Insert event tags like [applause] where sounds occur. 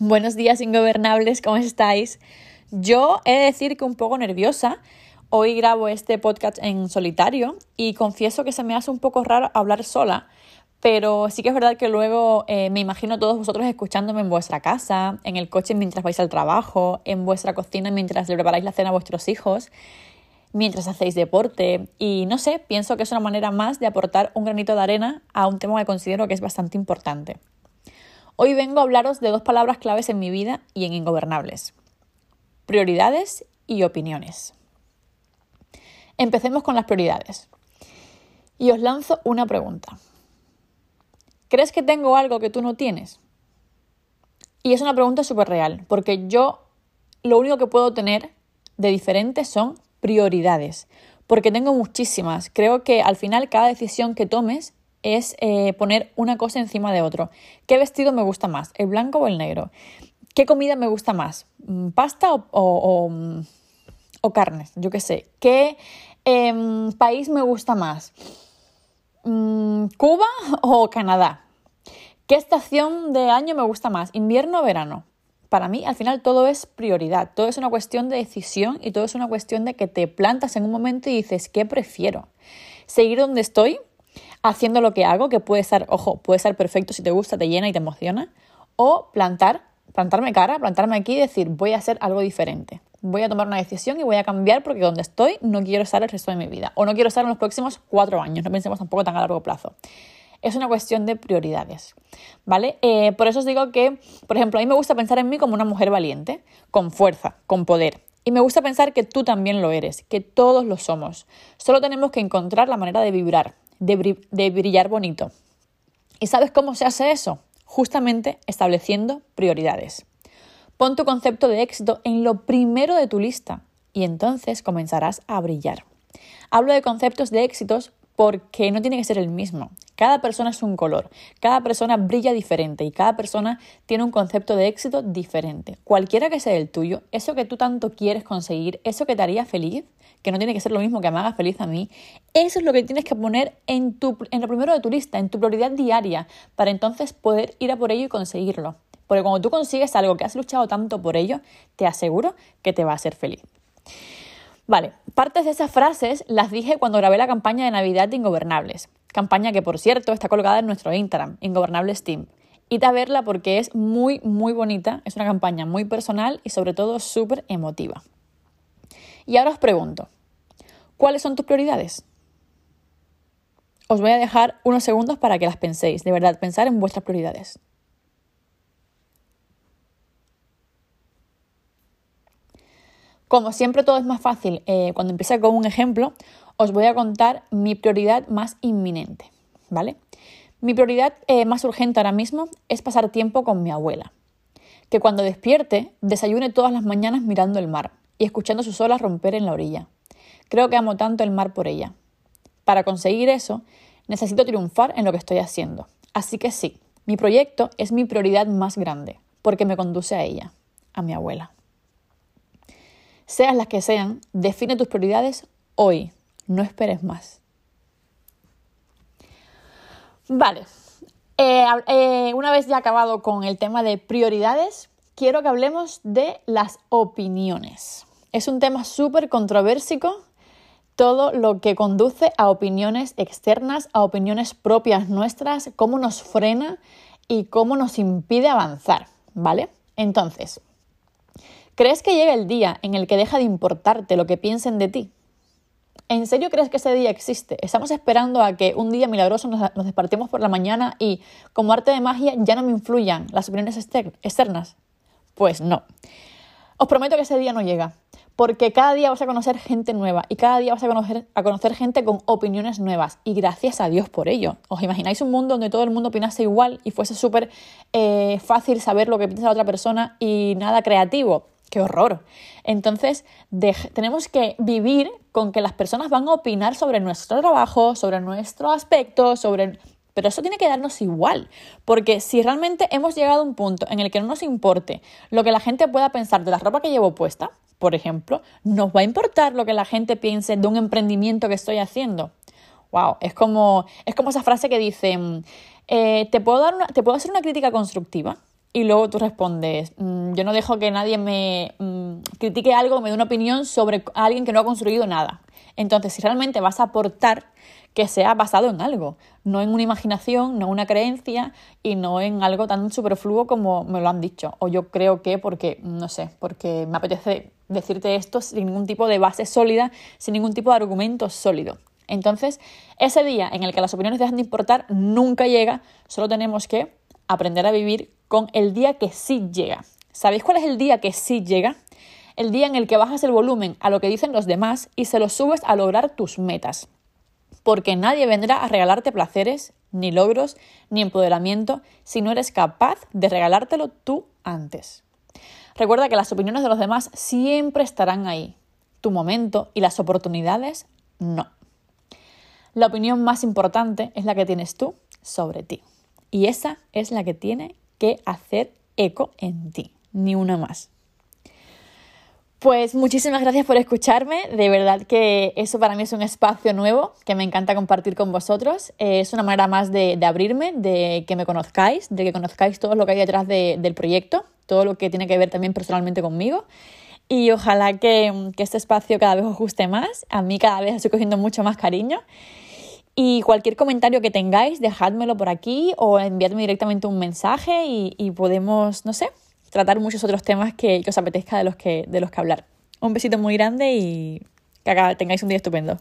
Buenos días, ingobernables, ¿cómo estáis? Yo he de decir que un poco nerviosa. Hoy grabo este podcast en solitario y confieso que se me hace un poco raro hablar sola, pero sí que es verdad que luego eh, me imagino todos vosotros escuchándome en vuestra casa, en el coche mientras vais al trabajo, en vuestra cocina mientras le preparáis la cena a vuestros hijos, mientras hacéis deporte y no sé, pienso que es una manera más de aportar un granito de arena a un tema que considero que es bastante importante. Hoy vengo a hablaros de dos palabras claves en mi vida y en Ingobernables. Prioridades y opiniones. Empecemos con las prioridades. Y os lanzo una pregunta. ¿Crees que tengo algo que tú no tienes? Y es una pregunta súper real, porque yo lo único que puedo tener de diferente son prioridades, porque tengo muchísimas. Creo que al final cada decisión que tomes es eh, poner una cosa encima de otro. ¿Qué vestido me gusta más? ¿El blanco o el negro? ¿Qué comida me gusta más? Mm, ¿Pasta o, mm, o, carnes? Yo qué sé. ¿Qué em, país me gusta más? Mm, ¿Cuba [laughs] o Canadá? ¿Qué estación de año me gusta más? ¿Invierno o verano? Para mí, al final, todo es prioridad, todo es una cuestión de decisión y todo es una cuestión de que te plantas en un momento y dices, ¿qué prefiero? ¿Seguir donde estoy? Haciendo lo que hago, que puede ser, ojo, puede ser perfecto si te gusta, te llena y te emociona, o plantar, plantarme cara, plantarme aquí y decir, voy a hacer algo diferente. Voy a tomar una decisión y voy a cambiar porque donde estoy no quiero estar el resto de mi vida. O no quiero estar en los próximos cuatro años. No pensemos tampoco tan a largo plazo. Es una cuestión de prioridades, ¿vale? Eh, por eso os digo que, por ejemplo, a mí me gusta pensar en mí como una mujer valiente, con fuerza, con poder. Y me gusta pensar que tú también lo eres, que todos lo somos. Solo tenemos que encontrar la manera de vibrar, de, brillar bonito. ¿Y sabes cómo se hace eso? Justamente estableciendo prioridades. Pon tu concepto de éxito en lo primero de tu lista y entonces comenzarás a brillar. Hablo de conceptos de éxitos porque no tiene que ser el mismo. Cada persona es un color, cada persona brilla diferente y cada persona tiene un concepto de éxito diferente. Cualquiera que sea el tuyo, eso que tú tanto quieres conseguir, eso que te haría feliz, que no tiene que ser lo mismo que me haga feliz a mí, eso es lo que tienes que poner en, tu, en lo primero de tu lista, en tu prioridad diaria, para entonces poder ir a por ello y conseguirlo. Porque cuando tú consigues algo que has luchado tanto por ello, te aseguro que te va a hacer feliz. Vale, partes de esas frases las dije cuando grabé la campaña de Navidad de Ingobernables, campaña que por cierto está colocada en nuestro Instagram, Ingobernables Team. Id a verla porque es muy, muy bonita, es una campaña muy personal y sobre todo súper emotiva. Y ahora os pregunto, ¿cuáles son tus prioridades? Os voy a dejar unos segundos para que las penséis, de verdad, pensar en vuestras prioridades. Como siempre todo es más fácil, eh, cuando empiece con un ejemplo, os voy a contar mi prioridad más inminente, ¿vale? Mi prioridad eh, más urgente ahora mismo es pasar tiempo con mi abuela. Que cuando despierte, desayune todas las mañanas mirando el mar y escuchando sus olas romper en la orilla. Creo que amo tanto el mar por ella. Para conseguir eso, necesito triunfar en lo que estoy haciendo. Así que sí, mi proyecto es mi prioridad más grande, porque me conduce a ella, a mi abuela seas las que sean, define tus prioridades hoy, no esperes más. Vale, eh, eh, una vez ya acabado con el tema de prioridades, quiero que hablemos de las opiniones. Es un tema súper controversico, todo lo que conduce a opiniones externas, a opiniones propias nuestras, cómo nos frena y cómo nos impide avanzar, ¿vale? Entonces, ¿Crees que llega el día en el que deja de importarte lo que piensen de ti? ¿En serio crees que ese día existe? ¿Estamos esperando a que un día milagroso nos, despertemos por la mañana y, como arte de magia, ya no me influyan las opiniones externas? Pues no. Os prometo que ese día no llega, porque cada día vas a conocer gente nueva y cada día vas a conocer, a conocer gente con opiniones nuevas y gracias a Dios por ello. ¿Os imagináis un mundo donde todo el mundo opinase igual y fuese súper eh, fácil saber lo que piensa la otra persona y nada creativo? ¡Qué horror! Entonces, tenemos que vivir con que las personas van a opinar sobre nuestro trabajo, sobre nuestro aspecto, sobre... Pero eso tiene que darnos igual, porque si realmente hemos llegado a un punto en el que no nos importe lo que la gente pueda pensar de la ropa que llevo puesta, por ejemplo, nos va a importar lo que la gente piense de un emprendimiento que estoy haciendo. Wow, es como, es como esa frase que dice, eh, ¿te, puedo dar ¿te puedo hacer una crítica constructiva? Y luego tú respondes, mm, yo no dejo que nadie me mm, critique algo, me dé una opinión sobre alguien que no ha construido nada. Entonces, si realmente vas a aportar, que sea basado en algo, no en una imaginación, no en una creencia y no en algo tan superfluo como me lo han dicho. O yo creo que porque, no sé, porque me apetece decirte esto sin ningún tipo de base sólida, sin ningún tipo de argumento sólido. Entonces, ese día en el que las opiniones dejan de importar nunca llega, solo tenemos que aprender a vivir con el día que sí llega. ¿Sabéis cuál es el día que sí llega? El día en el que bajas el volumen a lo que dicen los demás y se lo subes a lograr tus metas porque nadie vendrá a regalarte placeres, ni logros, ni empoderamiento si no eres capaz de regalártelo tú antes. Recuerda que las opiniones de los demás siempre estarán ahí. Tu momento y las oportunidades no. La opinión más importante es la que tienes tú sobre ti. Y esa es la que tiene que hacer eco en ti, ni una más. Pues muchísimas gracias por escucharme. De verdad que eso para mí es un espacio nuevo que me encanta compartir con vosotros. Eh, es una manera más de, abrirme, de que me conozcáis, de que conozcáis todo lo que hay detrás del proyecto, todo lo que tiene que ver también personalmente conmigo. Y ojalá que, que este espacio cada vez os guste más. A mí cada vez estoy cogiendo mucho más cariño. Y cualquier comentario que tengáis, dejádmelo por aquí o enviadme directamente un mensaje y, y podemos, no sé, tratar muchos otros temas que, os apetezca de los que, de los que hablar. Un besito muy grande y que tengáis un día estupendo.